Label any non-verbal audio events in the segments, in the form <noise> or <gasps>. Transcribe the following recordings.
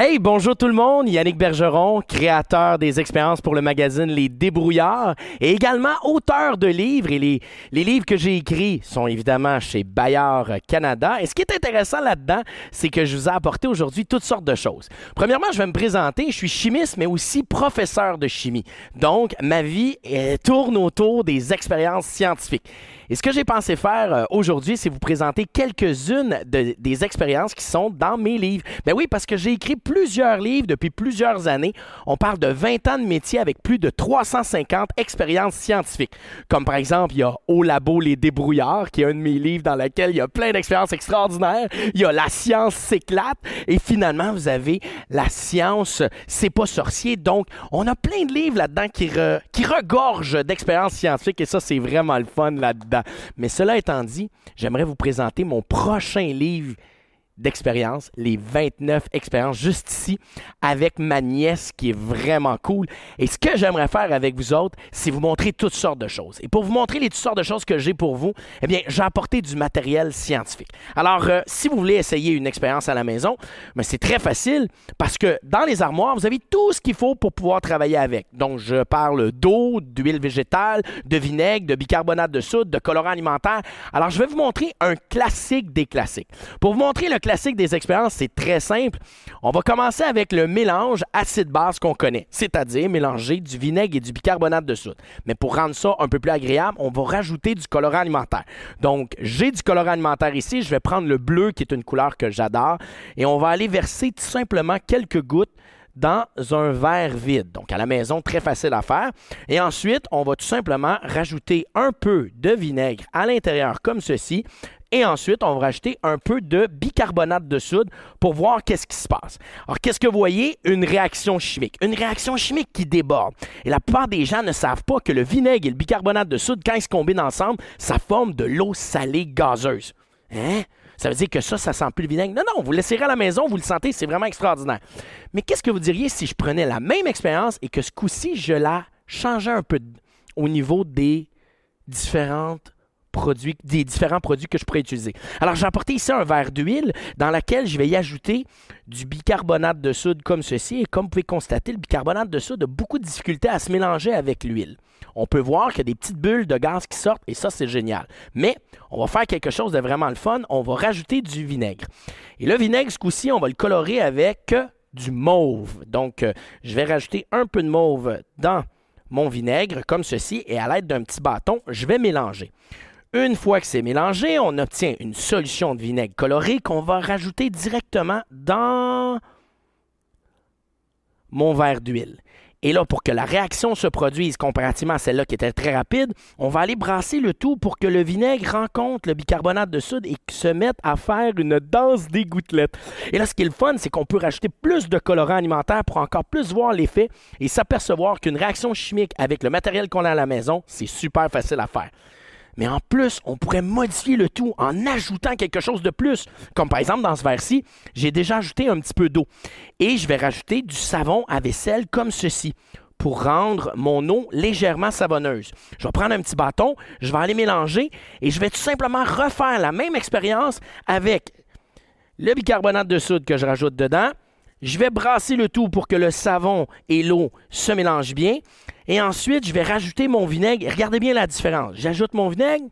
Hey, bonjour tout le monde, Yannick Bergeron, créateur des expériences pour le magazine Les Débrouillards et également auteur de livres. Et les, les livres que j'ai écrits sont évidemment chez Bayard Canada. Et ce qui est intéressant là-dedans, c'est que je vous ai apporté aujourd'hui toutes sortes de choses. Premièrement, je vais me présenter, je suis chimiste, mais aussi professeur de chimie. Donc, ma vie tourne autour des expériences scientifiques. Et ce que j'ai pensé faire euh, aujourd'hui, c'est vous présenter quelques-unes des expériences qui sont dans mes livres. Ben oui, parce que j'ai écrit plusieurs livres depuis plusieurs années. On parle de 20 ans de métier avec plus de 350 expériences scientifiques. Comme par exemple, il y a Au labo les débrouillards, qui est un de mes livres dans lequel il y a plein d'expériences extraordinaires. Il y a La science s'éclate. Et finalement, vous avez La science, c'est pas sorcier. Donc, on a plein de livres là-dedans qui, qui regorgent d'expériences scientifiques et ça, c'est vraiment le fun là-dedans. Mais cela étant dit, j'aimerais vous présenter mon prochain livre d'expérience, les 29 expériences juste ici avec ma nièce qui est vraiment cool. Et ce que j'aimerais faire avec vous autres, c'est vous montrer toutes sortes de choses. Et pour vous montrer les toutes sortes de choses que j'ai pour vous, eh bien, j'ai apporté du matériel scientifique. Alors, euh, si vous voulez essayer une expérience à la maison, c'est très facile parce que dans les armoires, vous avez tout ce qu'il faut pour pouvoir travailler avec. Donc, je parle d'eau, d'huile végétale, de vinaigre, de bicarbonate de soude, de colorant alimentaire. Alors, je vais vous montrer un classique des classiques. Pour vous montrer le classique des expériences, c'est très simple. On va commencer avec le mélange acide-base qu'on connaît, c'est-à-dire mélanger du vinaigre et du bicarbonate de soude. Mais pour rendre ça un peu plus agréable, on va rajouter du colorant alimentaire. Donc, j'ai du colorant alimentaire ici. Je vais prendre le bleu, qui est une couleur que j'adore, et on va aller verser tout simplement quelques gouttes dans un verre vide. Donc à la maison, très facile à faire. Et ensuite, on va tout simplement rajouter un peu de vinaigre à l'intérieur comme ceci. Et ensuite, on va rajouter un peu de bicarbonate de soude pour voir qu'est-ce qui se passe. Alors, qu'est-ce que vous voyez? Une réaction chimique. Une réaction chimique qui déborde. Et la plupart des gens ne savent pas que le vinaigre et le bicarbonate de soude, quand ils se combinent ensemble, ça forme de l'eau salée gazeuse. Hein? Ça veut dire que ça, ça sent plus le vinaigre. Non, non, vous le laisserez à la maison, vous le sentez, c'est vraiment extraordinaire. Mais qu'est-ce que vous diriez si je prenais la même expérience et que ce coup-ci, je la changeais un peu au niveau des différentes produits, des différents produits que je pourrais utiliser. Alors, j'ai apporté ici un verre d'huile dans lequel je vais y ajouter du bicarbonate de soude comme ceci. Et comme vous pouvez constater, le bicarbonate de soude a beaucoup de difficulté à se mélanger avec l'huile. On peut voir qu'il y a des petites bulles de gaz qui sortent et ça, c'est génial. Mais on va faire quelque chose de vraiment le fun. On va rajouter du vinaigre. Et le vinaigre, ce coup-ci, on va le colorer avec du mauve. Donc, euh, je vais rajouter un peu de mauve dans mon vinaigre comme ceci et à l'aide d'un petit bâton, je vais mélanger. Une fois que c'est mélangé, on obtient une solution de vinaigre coloré qu'on va rajouter directement dans mon verre d'huile. Et là, pour que la réaction se produise comparativement à celle-là qui était très rapide, on va aller brasser le tout pour que le vinaigre rencontre le bicarbonate de soude et se mette à faire une danse des gouttelettes. Et là, ce qui est le fun, c'est qu'on peut rajouter plus de colorants alimentaires pour encore plus voir l'effet et s'apercevoir qu'une réaction chimique avec le matériel qu'on a à la maison, c'est super facile à faire. Mais en plus, on pourrait modifier le tout en ajoutant quelque chose de plus. Comme par exemple dans ce verre-ci, j'ai déjà ajouté un petit peu d'eau. Et je vais rajouter du savon à vaisselle comme ceci pour rendre mon eau légèrement savonneuse. Je vais prendre un petit bâton, je vais aller mélanger et je vais tout simplement refaire la même expérience avec le bicarbonate de soude que je rajoute dedans. Je vais brasser le tout pour que le savon et l'eau se mélangent bien. Et ensuite, je vais rajouter mon vinaigre. Regardez bien la différence. J'ajoute mon vinaigre.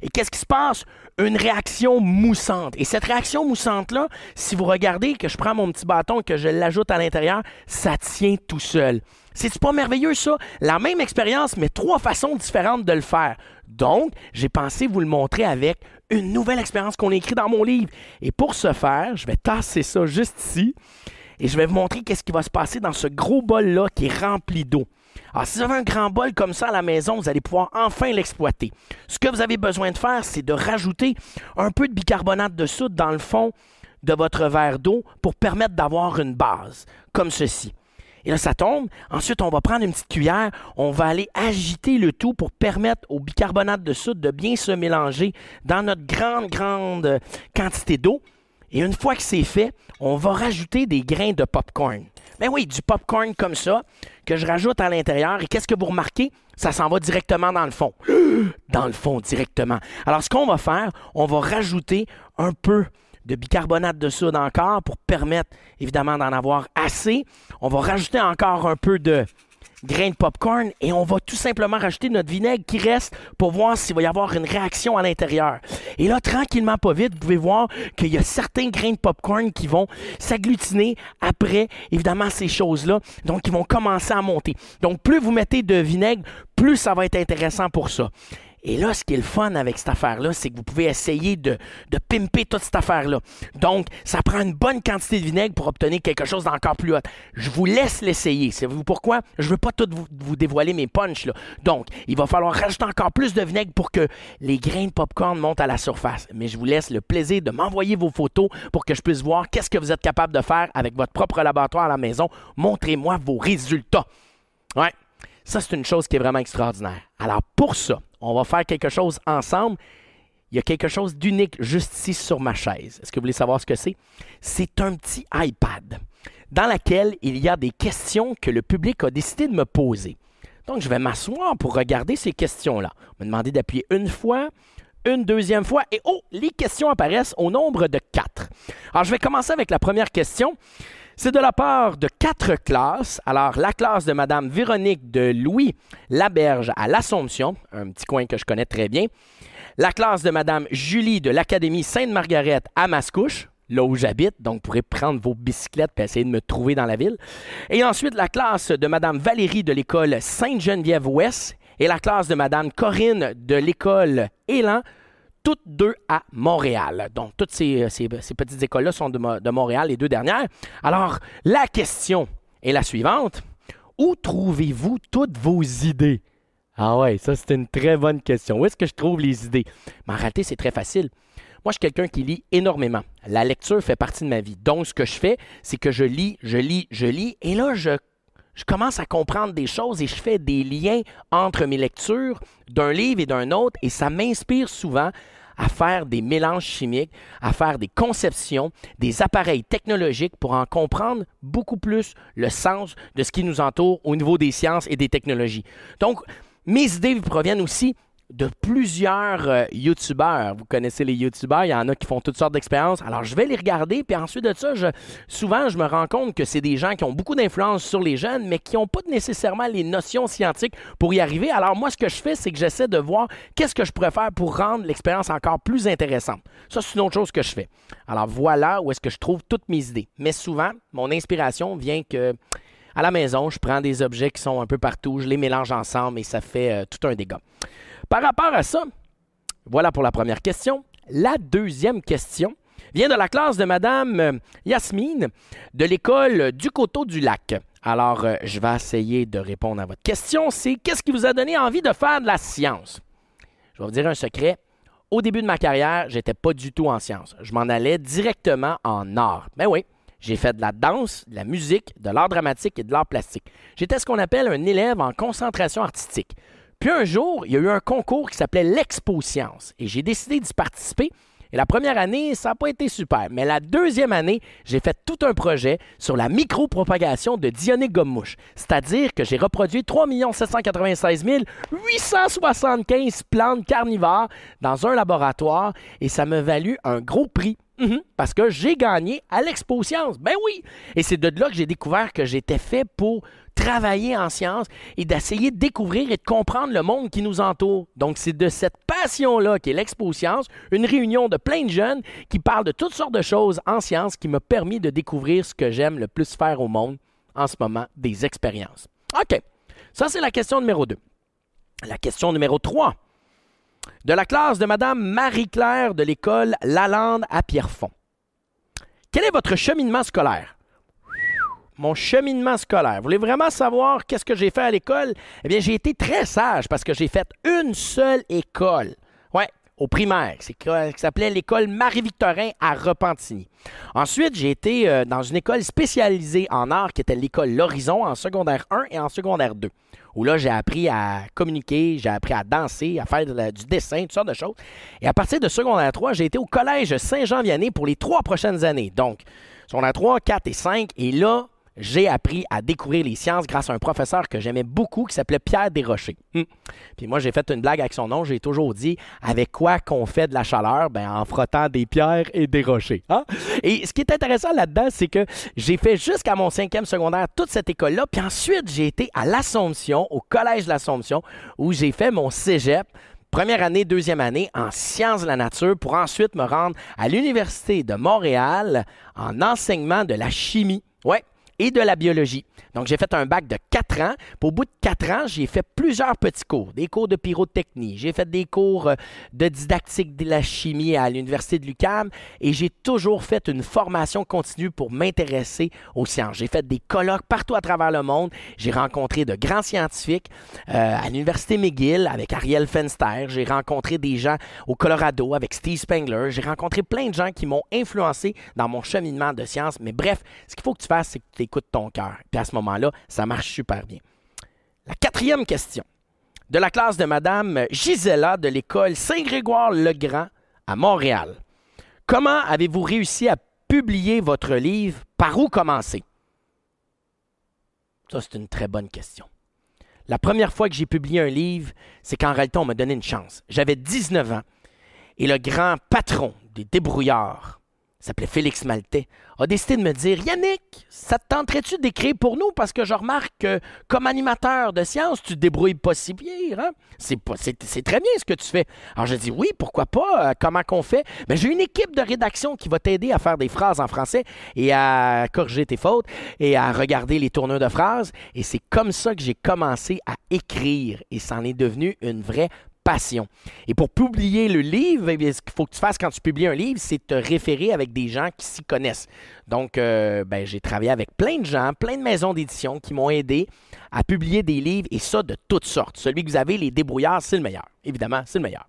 Et qu'est-ce qui se passe? Une réaction moussante. Et cette réaction moussante-là, si vous regardez que je prends mon petit bâton et que je l'ajoute à l'intérieur, ça tient tout seul. C'est pas merveilleux ça? La même expérience, mais trois façons différentes de le faire. Donc, j'ai pensé vous le montrer avec une nouvelle expérience qu'on a écrite dans mon livre. Et pour ce faire, je vais tasser ça juste ici et je vais vous montrer qu'est-ce qui va se passer dans ce gros bol-là qui est rempli d'eau. Alors, si vous avez un grand bol comme ça à la maison, vous allez pouvoir enfin l'exploiter. Ce que vous avez besoin de faire, c'est de rajouter un peu de bicarbonate de soude dans le fond de votre verre d'eau pour permettre d'avoir une base, comme ceci. Et là, ça tombe. Ensuite, on va prendre une petite cuillère, on va aller agiter le tout pour permettre au bicarbonate de soude de bien se mélanger dans notre grande, grande quantité d'eau. Et une fois que c'est fait, on va rajouter des grains de popcorn. Ben oui, du popcorn comme ça, que je rajoute à l'intérieur. Et qu'est-ce que vous remarquez? Ça s'en va directement dans le fond. <gasps> Dans le fond, directement. Alors, ce qu'on va faire, on va rajouter un peu de bicarbonate de soude encore pour permettre évidemment d'en avoir assez. On va rajouter encore un peu de grains de popcorn et on va tout simplement rajouter notre vinaigre qui reste pour voir s'il va y avoir une réaction à l'intérieur. Et là, tranquillement, pas vite, vous pouvez voir qu'il y a certains grains de popcorn qui vont s'agglutiner après, évidemment, ces choses-là. Donc, ils vont commencer à monter. Donc, plus vous mettez de vinaigre, plus ça va être intéressant pour ça. Et là, ce qui est le fun avec cette affaire-là, c'est que vous pouvez essayer de, de pimper toute cette affaire-là. Donc, ça prend une bonne quantité de vinaigre pour obtenir quelque chose d'encore plus haut. Je vous laisse l'essayer. Savez-vous pourquoi? Je ne veux pas tout vous, dévoiler mes punchs. Là. Donc, il va falloir rajouter encore plus de vinaigre pour que les grains de popcorn montent à la surface. Mais je vous laisse le plaisir de m'envoyer vos photos pour que je puisse voir qu'est-ce que vous êtes capable de faire avec votre propre laboratoire à la maison. Montrez-moi vos résultats. Ouais. Ça, c'est une chose qui est vraiment extraordinaire. Alors, pour ça, on va faire quelque chose ensemble. Il y a quelque chose d'unique juste ici sur ma chaise. Est-ce que vous voulez savoir ce que c'est? C'est un petit iPad dans lequel il y a des questions que le public a décidé de me poser. Donc, je vais m'asseoir pour regarder ces questions-là. On m'a demandé d'appuyer une fois, une deuxième fois, et oh, les questions apparaissent au nombre de quatre. Alors, je vais commencer avec la première question. C'est de la part de quatre classes. Alors, la classe de Madame Véronique de Louis Laberge à l'Assomption, un petit coin que je connais très bien. La classe de Madame Julie de l'Académie Sainte-Marguerite à Mascouche, là où j'habite. Donc, vous pourrez prendre vos bicyclettes et essayer de me trouver dans la ville. Et ensuite, la classe de Madame Valérie de l'école Sainte-Geneviève-Ouest et la classe de Madame Corinne de l'école Élan toutes deux à Montréal. Donc, toutes ces, petites écoles-là sont de, Montréal, les deux dernières. Alors, la question est la suivante. Où trouvez-vous toutes vos idées? Ah ouais, ça c'est une très bonne question. Où est-ce que je trouve les idées? Mais en réalité, c'est très facile. Moi, je suis quelqu'un qui lit énormément. La lecture fait partie de ma vie. Donc, ce que je fais, c'est que je lis, je lis, je lis, et là, je je commence à comprendre des choses et je fais des liens entre mes lectures d'un livre et d'un autre et ça m'inspire souvent à faire des mélanges chimiques, à faire des conceptions, des appareils technologiques pour en comprendre beaucoup plus le sens de ce qui nous entoure au niveau des sciences et des technologies. Donc, mes idées proviennent aussi de plusieurs euh, YouTubeurs. Vous connaissez les YouTubeurs, il y en a qui font toutes sortes d'expériences. Alors, je vais les regarder, puis ensuite de ça, je, souvent, je me rends compte que c'est des gens qui ont beaucoup d'influence sur les jeunes, mais qui n'ont pas nécessairement les notions scientifiques pour y arriver. Alors, moi, ce que je fais, c'est que j'essaie de voir qu'est-ce que je pourrais faire pour rendre l'expérience encore plus intéressante. Ça, c'est une autre chose que je fais. Alors, voilà où est-ce que je trouve toutes mes idées. Mais souvent, mon inspiration vient que à la maison, je prends des objets qui sont un peu partout, je les mélange ensemble et ça fait euh, tout un dégât. Par rapport à ça, voilà pour la première question. La deuxième question vient de la classe de Madame euh, Yasmine de l'école du Coteau du Lac. Alors, euh, je vais essayer de répondre à votre question. C'est qu'est-ce qui vous a donné envie de faire de la science? Je vais vous dire un secret. Au début de ma carrière, j'étais pas du tout en science. Je m'en allais directement en art. Ben oui, j'ai fait de la danse, de la musique, de l'art dramatique et de l'art plastique. J'étais ce qu'on appelle un élève en concentration artistique. Puis un jour, il y a eu un concours qui s'appelait l'Expo Science et j'ai décidé d'y participer. Et la première année, ça n'a pas été super. Mais la deuxième année, j'ai fait tout un projet sur la micropropagation de Dionic gomme-mouche. C'est-à-dire que j'ai reproduit 3 796 875 plantes carnivores dans un laboratoire et ça m'a valu un gros prix Mhm. parce que j'ai gagné à l'Expo Science. Ben oui! Et c'est de là que j'ai découvert que j'étais fait pour travailler en sciences et d'essayer de découvrir et de comprendre le monde qui nous entoure. Donc, c'est de cette passion-là qu'est l'Expo Science, une réunion de plein de jeunes qui parlent de toutes sortes de choses en sciences qui m'a permis de découvrir ce que j'aime le plus faire au monde en ce moment, des expériences. OK. Ça, c'est la question numéro 2. La question numéro 3 de la classe de Madame Marie-Claire de l'école Lalande à Pierrefonds. Quel est votre cheminement scolaire? Mon cheminement scolaire. Vous voulez vraiment savoir qu'est-ce que j'ai fait à l'école? Eh bien, j'ai été très sage parce que j'ai fait une seule école. Ouais, au primaire, c'est qui s'appelait l'école Marie-Victorin à Repentigny. Ensuite, j'ai été euh, dans une école spécialisée en art qui était l'école L'Horizon en secondaire 1 et en secondaire 2 où là, j'ai appris à communiquer, j'ai appris à danser, à faire du dessin, toutes sortes de choses. Et à partir de secondaire 3, j'ai été au collège Saint-Jean-Vianney pour les trois prochaines années. Donc, secondaire 3, 4 et 5. Et là, j'ai appris à découvrir les sciences grâce à un professeur que j'aimais beaucoup qui s'appelait Pierre Desrochers. Hum. Puis moi, j'ai fait une blague avec son nom. J'ai toujours dit avec quoi qu'on fait de la chaleur? Ben, En frottant des pierres et des rochers. Hein? Et ce qui est intéressant là-dedans, c'est que j'ai fait jusqu'à mon cinquième secondaire toute cette école-là. Puis ensuite, j'ai été à l'Assomption, au Collège de l'Assomption, où j'ai fait mon cégep première année, deuxième année en sciences de la nature pour ensuite me rendre à l'Université de Montréal en enseignement de la chimie. Ouais, et de la biologie. Donc, j'ai fait un bac de quatre ans. au bout de quatre ans, j'ai fait plusieurs petits cours. Des cours de pyrotechnie. J'ai fait des cours euh, de didactique de la chimie à l'Université de l'UQAM. Et j'ai toujours fait une formation continue pour m'intéresser aux sciences. J'ai fait des colloques partout à travers le monde. J'ai rencontré de grands scientifiques euh, à l'Université McGill avec Ariel Fenster. J'ai rencontré des gens au Colorado avec Steve Spengler. J'ai rencontré plein de gens qui m'ont influencé dans mon cheminement de sciences. Mais bref, ce qu'il faut que tu fasses, c'est que tu écoutes ton cœur. Puis à ce moment-là, ça marche super bien. La quatrième question de la classe de Madame Gisela de l'école Saint-Grégoire-le-Grand à Montréal. Comment avez-vous réussi à publier votre livre? Par où commencer? Ça, c'est une très bonne question. La première fois que j'ai publié un livre, c'est qu'en réalité, on m'a donné une chance. J'avais 19 ans et le grand patron des débrouillards s'appelait Félix Maltais, a décidé de me dire Yannick, ça te tenterait-tu d'écrire pour nous? Parce que je remarque que, comme animateur de science, tu te débrouilles pas si bien. Hein? C'est, très bien ce que tu fais. Alors j'ai dit Oui, pourquoi pas? Euh, Comment qu'on fait? Ben, J'ai une équipe de rédaction qui va t'aider à faire des phrases en français et à corriger tes fautes et à regarder les tourneurs de phrases. Et c'est comme ça que j'ai commencé à écrire. Et ça en est devenu une vraie Et pour publier le livre, eh ce qu'il faut que tu fasses quand tu publies un livre, c'est te référer avec des gens qui s'y connaissent. Donc, euh, ben, j'ai travaillé avec plein de gens, plein de maisons d'édition qui m'ont aidé à publier des livres et ça de toutes sortes. Celui que vous avez, les débrouillards, c'est le meilleur. Évidemment, c'est le meilleur.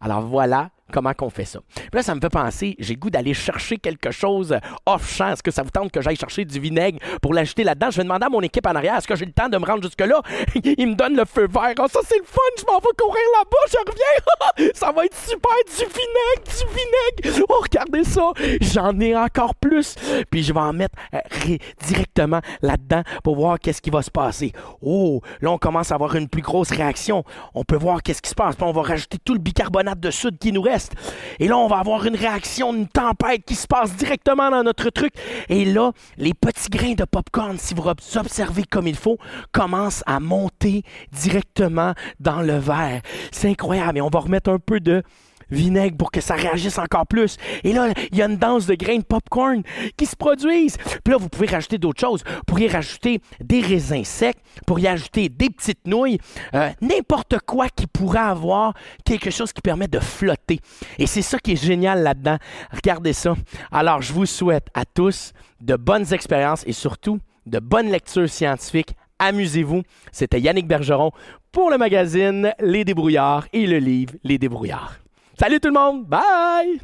Alors voilà comment qu'on fait ça. Puis là, ça me fait penser, j'ai goût d'aller chercher quelque chose off-champ. Est-ce que ça vous tente que j'aille chercher du vinaigre pour l'ajouter là-dedans? Je vais demander à mon équipe en arrière, est-ce que j'ai le temps de me rendre jusque-là? <laughs> Ils me donnent le feu vert. Oh, ça, c'est le fun! Je m'en vais courir là-bas, je reviens! <laughs> ça va être super! Du vinaigre, du vinaigre! Oh, regardez ça! J'en ai encore plus! Puis je vais en mettre euh, directement là-dedans pour voir qu'est-ce qui va se passer. Oh, là, on commence à avoir une plus grosse réaction. On peut voir qu'est-ce qui se passe. On va rajouter tout le bicarbonate de soude qui nous reste. Et là, on va avoir une réaction, une tempête qui se passe directement dans notre truc. Et là, les petits grains de popcorn, si vous observez comme il faut, commencent à monter directement dans le verre. C'est incroyable. Et on va remettre un peu de vinaigre pour que ça réagisse encore plus. Et là, il y a une danse de grains de popcorn qui se produisent. Puis là, vous pouvez rajouter d'autres choses. Vous pourriez rajouter des raisins secs, vous pourriez ajouter des petites nouilles, euh, n'importe quoi qui pourrait avoir quelque chose qui permet de flotter. Et c'est ça qui est génial là-dedans. Regardez ça. Alors, je vous souhaite à tous de bonnes expériences et surtout de bonnes lectures scientifiques amusez-vous. C'était Yannick Bergeron pour le magazine Les Débrouillards et le livre Les Débrouillards. Salut tout le monde. Bye!